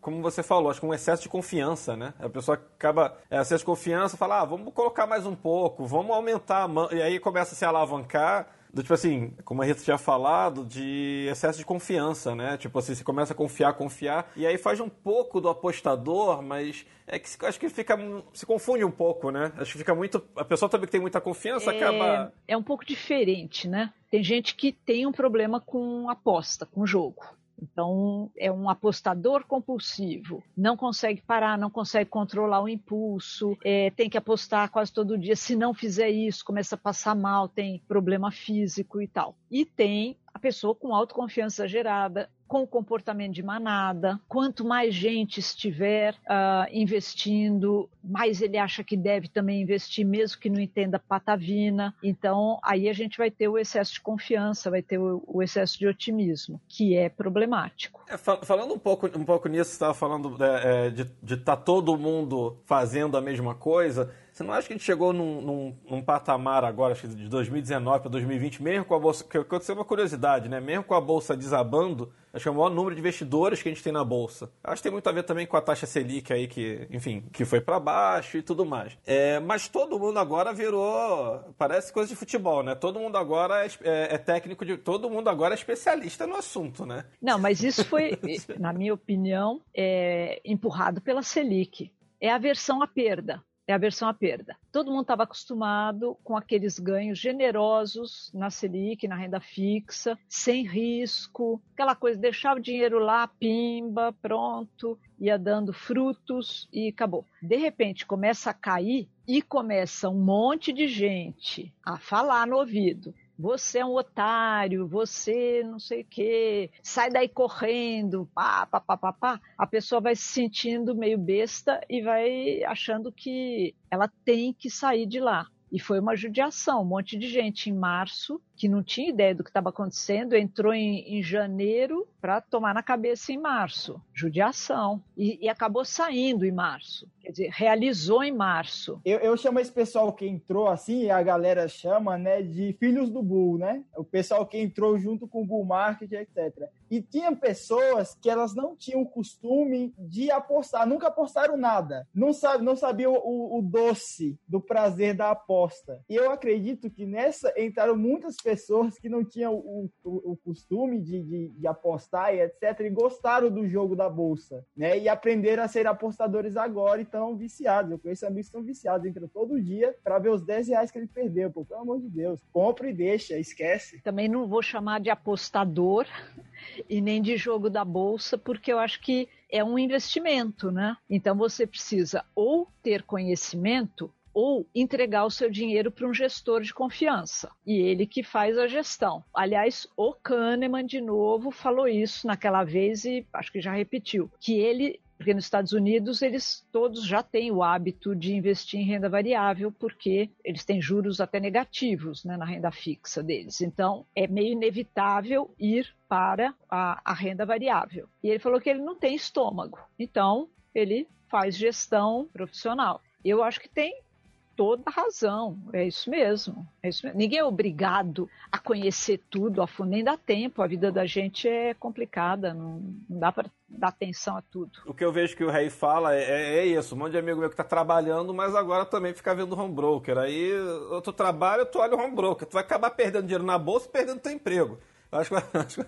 como, você falou, acho que um excesso de confiança, né? A pessoa acaba, é, excesso de confiança, fala, ah, vamos colocar mais um pouco, vamos aumentar, a mão, e aí começa a se alavancar, do tipo assim, como a Rita tinha falado, de excesso de confiança, né? Tipo assim, você começa a confiar, confiar, e aí faz um pouco do apostador, mas é que acho que fica, se confunde um pouco, né? Acho que fica muito, a pessoa também que tem muita confiança acaba... É, é um pouco diferente, né? Tem gente que tem um problema com aposta, com jogo. Então, é um apostador compulsivo, não consegue parar, não consegue controlar o impulso, é, tem que apostar quase todo dia. Se não fizer isso, começa a passar mal, tem problema físico e tal. E tem a pessoa com autoconfiança exagerada, com comportamento de manada. Quanto mais gente estiver ah, investindo, mais ele acha que deve também investir, mesmo que não entenda patavina. Então, aí a gente vai ter o excesso de confiança, vai ter o, o excesso de otimismo, que é problemático. É, fal- falando um pouco, um pouco nisso, você estava falando é, é, de estar todo mundo fazendo a mesma coisa. Você não acha que a gente chegou num, num, num patamar agora, acho que de 2019 para 2020, mesmo com a bolsa. Que aconteceu uma curiosidade, né? Mesmo com a bolsa desabando, acho que é o maior número de investidores que a gente tem na bolsa. Acho que tem muito a ver também com a taxa Selic aí, que, enfim, que foi para baixo e tudo mais. É, mas todo mundo agora virou. Parece coisa de futebol, né? Todo mundo agora é, é, é técnico de. Todo mundo agora é especialista no assunto, né? Não, mas isso foi, na minha opinião, é, empurrado pela Selic. É a versão à perda é a versão à perda. Todo mundo estava acostumado com aqueles ganhos generosos na Selic, na renda fixa, sem risco, aquela coisa, deixava o dinheiro lá, pimba, pronto, ia dando frutos e acabou. De repente começa a cair e começa um monte de gente a falar no ouvido você é um otário, você não sei o quê, sai daí correndo, pá, pá, pá, pá, pá. A pessoa vai se sentindo meio besta e vai achando que ela tem que sair de lá. E foi uma judiação, um monte de gente em março que não tinha ideia do que estava acontecendo, entrou em, em janeiro para tomar na cabeça em março. Judiação. E, e, acabou saindo em março. Quer dizer, realizou em março. Eu, eu chamo esse pessoal que entrou assim, a galera chama, né, de filhos do Bull, né? O pessoal que entrou junto com o Bull Market, etc. E tinha pessoas que elas não tinham o costume de apostar, nunca apostaram nada. Não, sabe, não sabiam o, o doce do prazer da aposta. E eu acredito que nessa entraram muitas pessoas que não tinham o, o, o costume de, de, de, apostar e etc. e gostaram do jogo da bolsa, né? E aprenderam a ser apostadores agora e estão viciados. Eu conheço amigos que estão viciados, entram todo dia para ver os 10 reais que ele perdeu. Pô, pelo amor de Deus, compra e deixa, esquece. Também não vou chamar de apostador e nem de jogo da bolsa, porque eu acho que é um investimento, né? Então você precisa ou ter conhecimento ou entregar o seu dinheiro para um gestor de confiança. E ele que faz a gestão. Aliás, o Kahneman, de novo, falou isso naquela vez e acho que já repetiu, que ele porque nos Estados Unidos eles todos já têm o hábito de investir em renda variável, porque eles têm juros até negativos né, na renda fixa deles. Então é meio inevitável ir para a, a renda variável. E ele falou que ele não tem estômago, então ele faz gestão profissional. Eu acho que tem toda a razão. É isso mesmo. É isso mesmo. Ninguém é obrigado a conhecer tudo a fundo, nem dá tempo. A vida da gente é complicada, não, não dá para dar atenção a tudo. O que eu vejo que o Rei fala é, é, é isso: um monte de amigo meu que está trabalhando, mas agora também fica vendo home broker. Aí tu trabalha, tu olha o home broker. Tu vai acabar perdendo dinheiro na bolsa e perdendo teu emprego. Acho que, acho,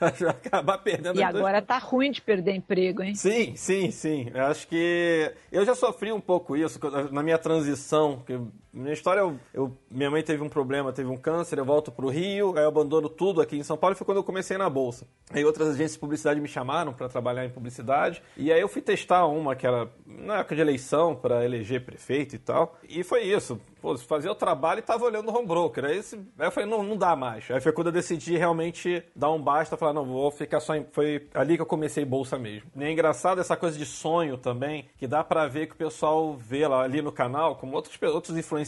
vai acabar perdendo. E agora tá ruim de perder emprego, hein? Sim, sim, sim. Eu acho que eu já sofri um pouco isso na minha transição. Que minha história, eu, eu, minha mãe teve um problema, teve um câncer, eu volto pro Rio, aí eu abandono tudo aqui em São Paulo foi quando eu comecei na bolsa. Aí outras agências de publicidade me chamaram para trabalhar em publicidade e aí eu fui testar uma que era na época de eleição para eleger prefeito e tal. E foi isso. Pô, fazia o trabalho e tava olhando o home broker. Aí, aí eu falei, não, não dá mais. Aí foi quando eu decidi realmente dar um basta, falar, não, vou ficar só em... Foi ali que eu comecei bolsa mesmo. E é engraçado essa coisa de sonho também, que dá para ver que o pessoal vê lá ali no canal, como outros, outros influenciadores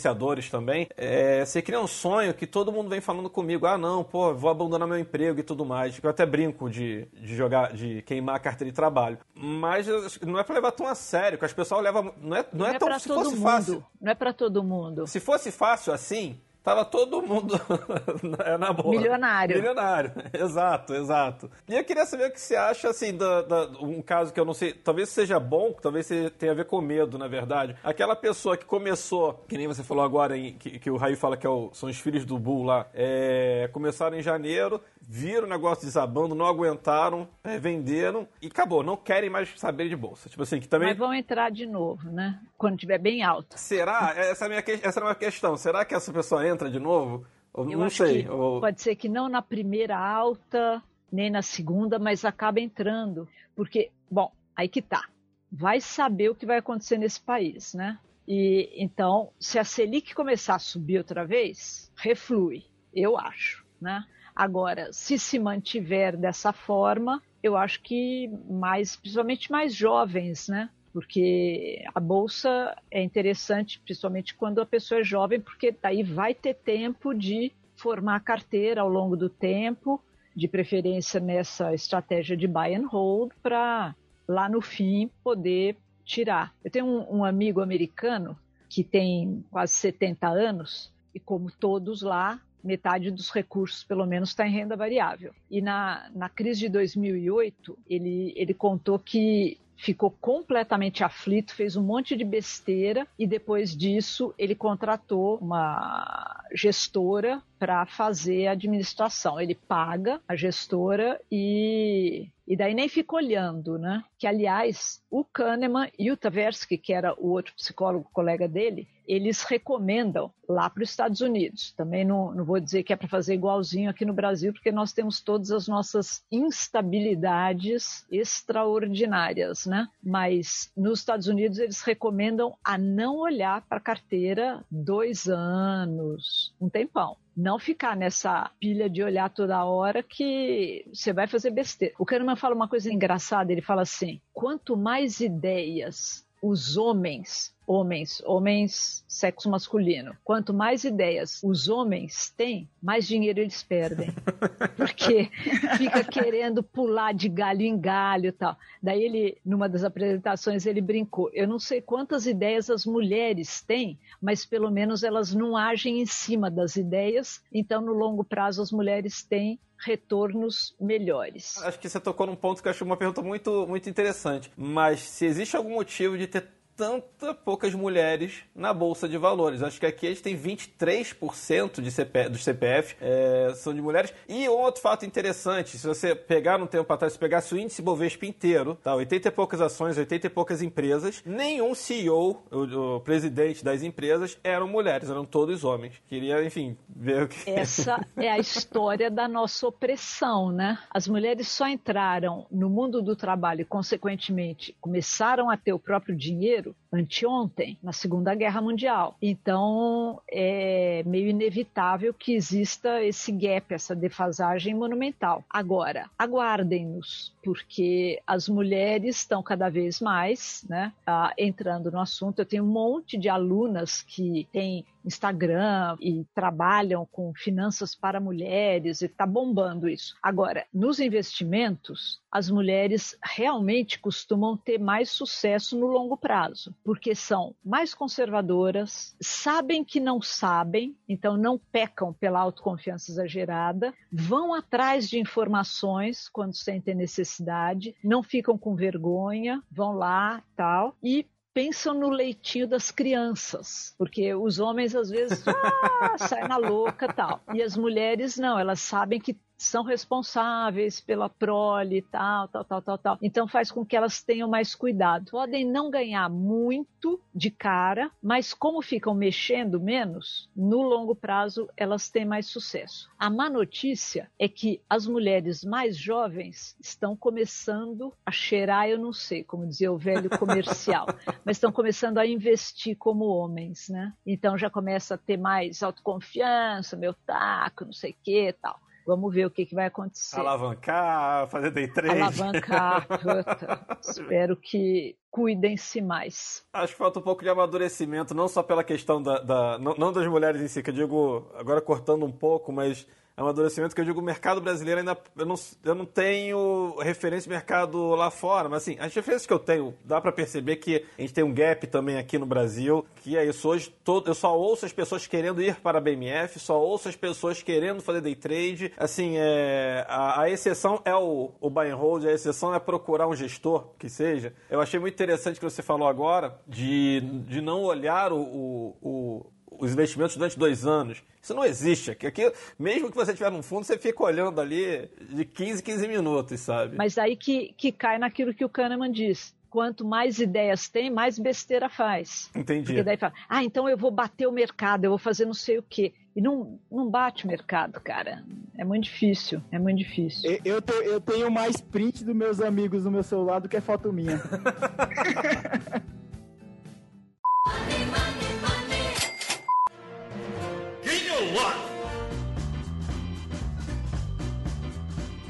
também. É, você cria um sonho que todo mundo vem falando comigo, ah, não, pô, vou abandonar meu emprego e tudo mais. Eu até brinco de, de jogar, de queimar a carteira de trabalho. Mas não é pra levar tão a sério, que as pessoas levam. Não é, não, não é, é tão se fosse mundo. fácil. Não é para todo mundo. Se fosse fácil assim, Tava todo mundo na boa. Milionário. Milionário, exato, exato. E eu queria saber o que você acha, assim, da, da, um caso que eu não sei, talvez seja bom, talvez tenha a ver com medo, na verdade. Aquela pessoa que começou, que nem você falou agora, em, que, que o Raí fala que é o, são os filhos do Bull lá, é, começaram em janeiro, viram o negócio desabando, não aguentaram, é, venderam e acabou. Não querem mais saber de bolsa. Tipo assim, que também. Mas vão entrar de novo, né? Quando tiver bem alto. Será? Essa é a minha, essa é a minha questão. Será que essa pessoa entra de novo? Eu não sei. Ou... Pode ser que não na primeira alta, nem na segunda, mas acaba entrando. Porque, bom, aí que tá. Vai saber o que vai acontecer nesse país, né? E então, se a Selic começar a subir outra vez, reflui, eu acho, né? Agora, se se mantiver dessa forma, eu acho que mais, principalmente mais jovens, né? Porque a bolsa é interessante, principalmente quando a pessoa é jovem, porque daí vai ter tempo de formar a carteira ao longo do tempo, de preferência nessa estratégia de buy and hold, para lá no fim poder tirar. Eu tenho um, um amigo americano que tem quase 70 anos, e como todos lá, metade dos recursos, pelo menos, está em renda variável. E na, na crise de 2008, ele, ele contou que ficou completamente aflito, fez um monte de besteira e depois disso ele contratou uma gestora para fazer a administração. Ele paga a gestora e e daí nem fica olhando, né? Que, aliás, o Kahneman e o Tversky, que era o outro psicólogo colega dele, eles recomendam lá para os Estados Unidos. Também não, não vou dizer que é para fazer igualzinho aqui no Brasil, porque nós temos todas as nossas instabilidades extraordinárias, né? Mas nos Estados Unidos eles recomendam a não olhar para a carteira dois anos, um tempão não ficar nessa pilha de olhar toda hora que você vai fazer besteira. O Kahneman fala uma coisa engraçada, ele fala assim: quanto mais ideias os homens homens, homens sexo masculino. Quanto mais ideias os homens têm, mais dinheiro eles perdem. Porque fica querendo pular de galho em galho e tal. Daí ele, numa das apresentações, ele brincou. Eu não sei quantas ideias as mulheres têm, mas pelo menos elas não agem em cima das ideias. Então, no longo prazo, as mulheres têm retornos melhores. Acho que você tocou num ponto que eu acho uma pergunta muito, muito interessante. Mas se existe algum motivo de ter tanta poucas mulheres na Bolsa de Valores. Acho que aqui a gente tem 23% de CP, dos CPF é, são de mulheres. E outro fato interessante, se você pegar um tempo atrás, se pegasse o índice Bovespa inteiro, tá, 80 e poucas ações, 80 e poucas empresas, nenhum CEO, o, o presidente das empresas, eram mulheres, eram todos homens. Queria, enfim, ver o que... Essa é a história da nossa opressão, né? As mulheres só entraram no mundo do trabalho e, consequentemente, começaram a ter o próprio dinheiro Pedro. Anteontem, na Segunda Guerra Mundial. Então, é meio inevitável que exista esse gap, essa defasagem monumental. Agora, aguardem-nos, porque as mulheres estão cada vez mais né, entrando no assunto. Eu tenho um monte de alunas que têm Instagram e trabalham com finanças para mulheres e está bombando isso. Agora, nos investimentos, as mulheres realmente costumam ter mais sucesso no longo prazo, porque são mais conservadoras, sabem que não sabem, então não pecam pela autoconfiança exagerada, vão atrás de informações quando sentem necessidade, não ficam com vergonha, vão lá tal e pensam no leitinho das crianças, porque os homens às vezes ah, saem na louca tal, e as mulheres não, elas sabem que são responsáveis pela prole e tal, tal, tal, tal, tal. Então faz com que elas tenham mais cuidado. Podem não ganhar muito de cara, mas como ficam mexendo menos, no longo prazo elas têm mais sucesso. A má notícia é que as mulheres mais jovens estão começando a cheirar, eu não sei, como dizia o velho comercial, mas estão começando a investir como homens, né? Então já começa a ter mais autoconfiança, meu taco, não sei o que tal. Vamos ver o que, que vai acontecer. Alavancar, fazer day trade. Alavancar, puta. Espero que cuidem-se mais. Acho que falta um pouco de amadurecimento, não só pela questão da. da não, não, das mulheres em si, que eu digo, agora cortando um pouco, mas amadurecimento que eu digo, o mercado brasileiro ainda. Eu não, eu não tenho referência de mercado lá fora, mas assim, as referências que eu tenho, dá para perceber que a gente tem um gap também aqui no Brasil, que é isso. Hoje todo, eu só ouço as pessoas querendo ir para a BMF, só ouço as pessoas querendo fazer day trade. Assim, é, a, a exceção é o, o buy and hold, a exceção é procurar um gestor, que seja. Eu achei muito interessante que você falou agora, de, de não olhar o, o, o os investimentos durante dois anos. Isso não existe. Aqui, mesmo que você estiver num fundo, você fica olhando ali de 15, 15 minutos, sabe? Mas aí que, que cai naquilo que o Kahneman diz. Quanto mais ideias tem, mais besteira faz. Entendi. Porque daí fala, ah, então eu vou bater o mercado, eu vou fazer não sei o quê. E não, não bate o mercado, cara. É muito difícil, é muito difícil. Eu, eu, te, eu tenho mais print dos meus amigos no meu celular do que foto minha.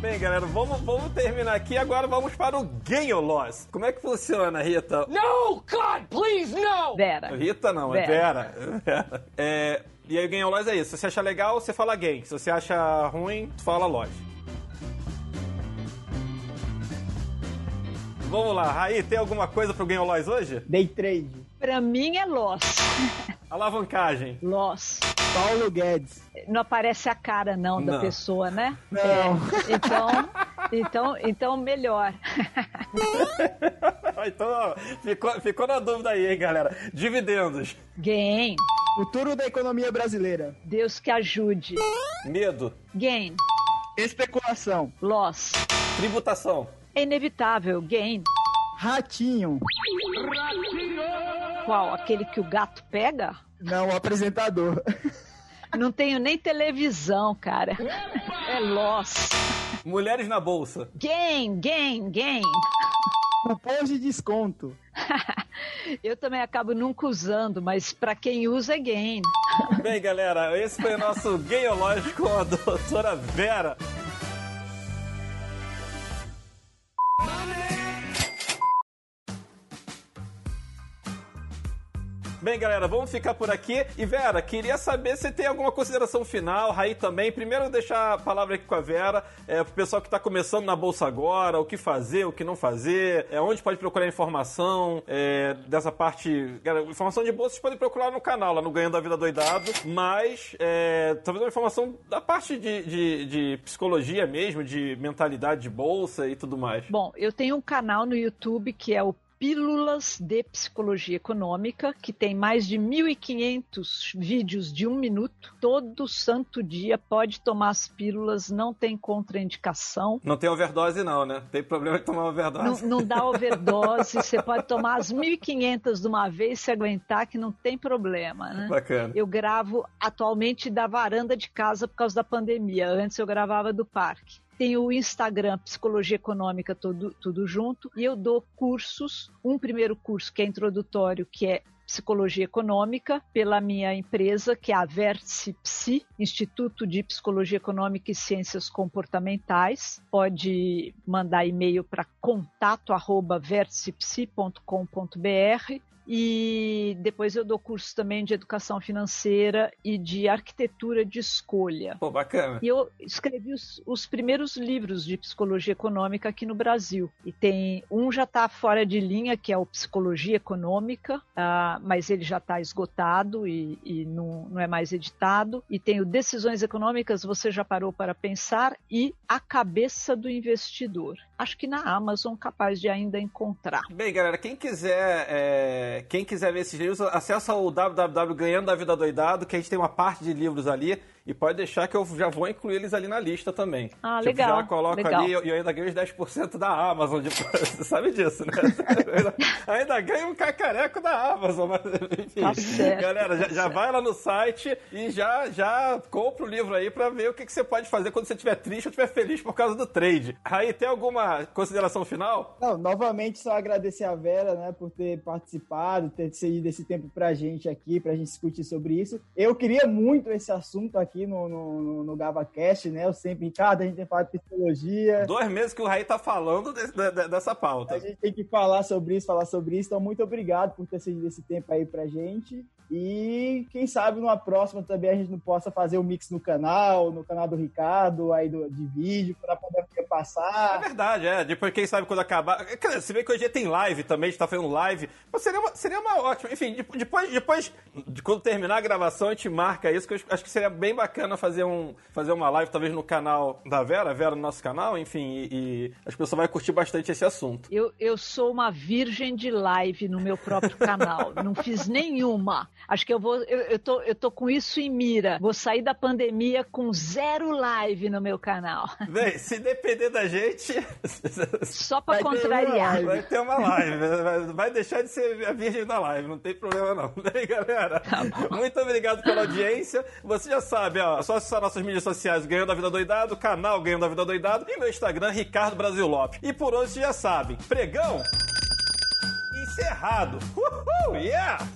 Bem, galera, vamos, vamos terminar aqui. Agora vamos para o Gain or Loss. Como é que funciona, Rita? No, God, please, no! Vera. Rita não, é Vera. Vera. É, e aí o Gain or Loss é isso. Se você acha legal, você fala gain. Se você acha ruim, tu fala loss. Vamos lá, Raí, tem alguma coisa pro Ganhou Lois hoje? Day trade. Pra mim é Loss. Alavancagem. Loss. Paulo Guedes. Não aparece a cara, não, da Não. pessoa, né? Não. É, então, então, então, melhor. Então, ó, ficou, ficou na dúvida aí, hein, galera. Dividendos. Gain. Futuro da economia brasileira. Deus que ajude. Medo. Gain. Especulação. Loss. Tributação. É inevitável. Gain. Ratinho. Qual? Aquele que o gato pega? Não, o apresentador. Não tenho nem televisão, cara. É loss. Mulheres na bolsa. Gain, gain, gain. Cupons de desconto. Eu também acabo nunca usando, mas pra quem usa é gain. Bem, galera, esse foi o nosso Gameológico com a doutora Vera. Bem, galera, vamos ficar por aqui. E Vera, queria saber se tem alguma consideração final, Raí também. Primeiro, deixar a palavra aqui com a Vera, é, pro pessoal que está começando na Bolsa agora, o que fazer, o que não fazer, é, onde pode procurar informação é, dessa parte. Galera, informação de bolsa vocês podem procurar no canal, lá no Ganhando a Vida Doidado, mas é, talvez uma informação da parte de, de, de psicologia mesmo, de mentalidade de bolsa e tudo mais. Bom, eu tenho um canal no YouTube que é o Pílulas de Psicologia Econômica, que tem mais de 1.500 vídeos de um minuto. Todo santo dia pode tomar as pílulas, não tem contraindicação. Não tem overdose, não, né? Tem problema de tomar Não, overdose. não dá overdose, você pode tomar as 1.500 de uma vez se aguentar, que não tem problema, né? Bacana. Eu gravo atualmente da varanda de casa por causa da pandemia. Antes eu gravava do parque. Tem o Instagram Psicologia Econômica tudo, tudo junto e eu dou cursos. Um primeiro curso que é introdutório, que é Psicologia Econômica, pela minha empresa, que é a Vértice Psi, Instituto de Psicologia Econômica e Ciências Comportamentais. Pode mandar e-mail para contato@verticepsi.com.br e depois eu dou curso também de educação financeira e de arquitetura de escolha. Pô, bacana. E eu escrevi os, os primeiros livros de psicologia econômica aqui no Brasil. E tem um já está fora de linha, que é o Psicologia Econômica, ah, mas ele já está esgotado e, e não, não é mais editado. E tem o Decisões Econômicas, você já parou para pensar, e A Cabeça do Investidor. Acho que na Amazon capaz de ainda encontrar. Bem, galera, quem quiser, é, quem quiser ver esses livros, acessa o www Ganhando da Vida Doidado, que a gente tem uma parte de livros ali. E pode deixar que eu já vou incluir eles ali na lista também. Ah, tipo, legal, Já coloco legal. ali e eu ainda ganho os 10% da Amazon. Depois. Você sabe disso, né? ainda ganho um cacareco da Amazon. Mas, enfim, Tá certo, galera, já, tá já vai lá no site e já, já compra o livro aí pra ver o que, que você pode fazer quando você estiver triste ou estiver feliz por causa do trade. Aí, tem alguma consideração final? Não, novamente só agradecer a Vera, né, por ter participado, ter cedido esse tempo pra gente aqui, pra gente discutir sobre isso. Eu queria muito esse assunto aqui no, no, no, no GavaCast, né? Eu sempre, Ricardo, a gente tem falado de psicologia. Dois meses que o Raí tá falando de- de- de- dessa pauta. A gente tem que falar sobre isso, falar sobre isso. Então, muito obrigado por ter cedido esse tempo aí pra gente. E quem sabe numa próxima também a gente não possa fazer o mix no canal, no canal do Ricardo, aí do, de vídeo, para poder É passar. verdade, é. Depois, quem sabe quando acabar. Quer dizer, Se bem que hoje tem live também, a gente tá fazendo live. Mas seria uma, seria uma ótima. Enfim, de- depois, depois de quando terminar a gravação, a gente marca isso, que eu acho que seria bem bacana fazer, um, fazer uma live, talvez no canal da Vera, a Vera no nosso canal, enfim, e, e as pessoas vão curtir bastante esse assunto. Eu, eu sou uma virgem de live no meu próprio canal. Não fiz nenhuma. Acho que eu vou. Eu, eu, tô, eu tô com isso em mira. Vou sair da pandemia com zero live no meu canal. Bem, se depender da gente, Só para Vai ter uma contrariar. live. vai ter uma live. Vai- deixar de ser a virgem da live, não tem problema não. Bem, galera, muito obrigado pela audiência. Você já sabe, ó, só acessar nossas mídias sociais Ganhando da Vida Doidado, canal Ganhando da Vida Doidado e meu Instagram, Ricardo Brasil Lopes. E por hoje, vocês já sabem, pregão encerrado. Uhul, yeah!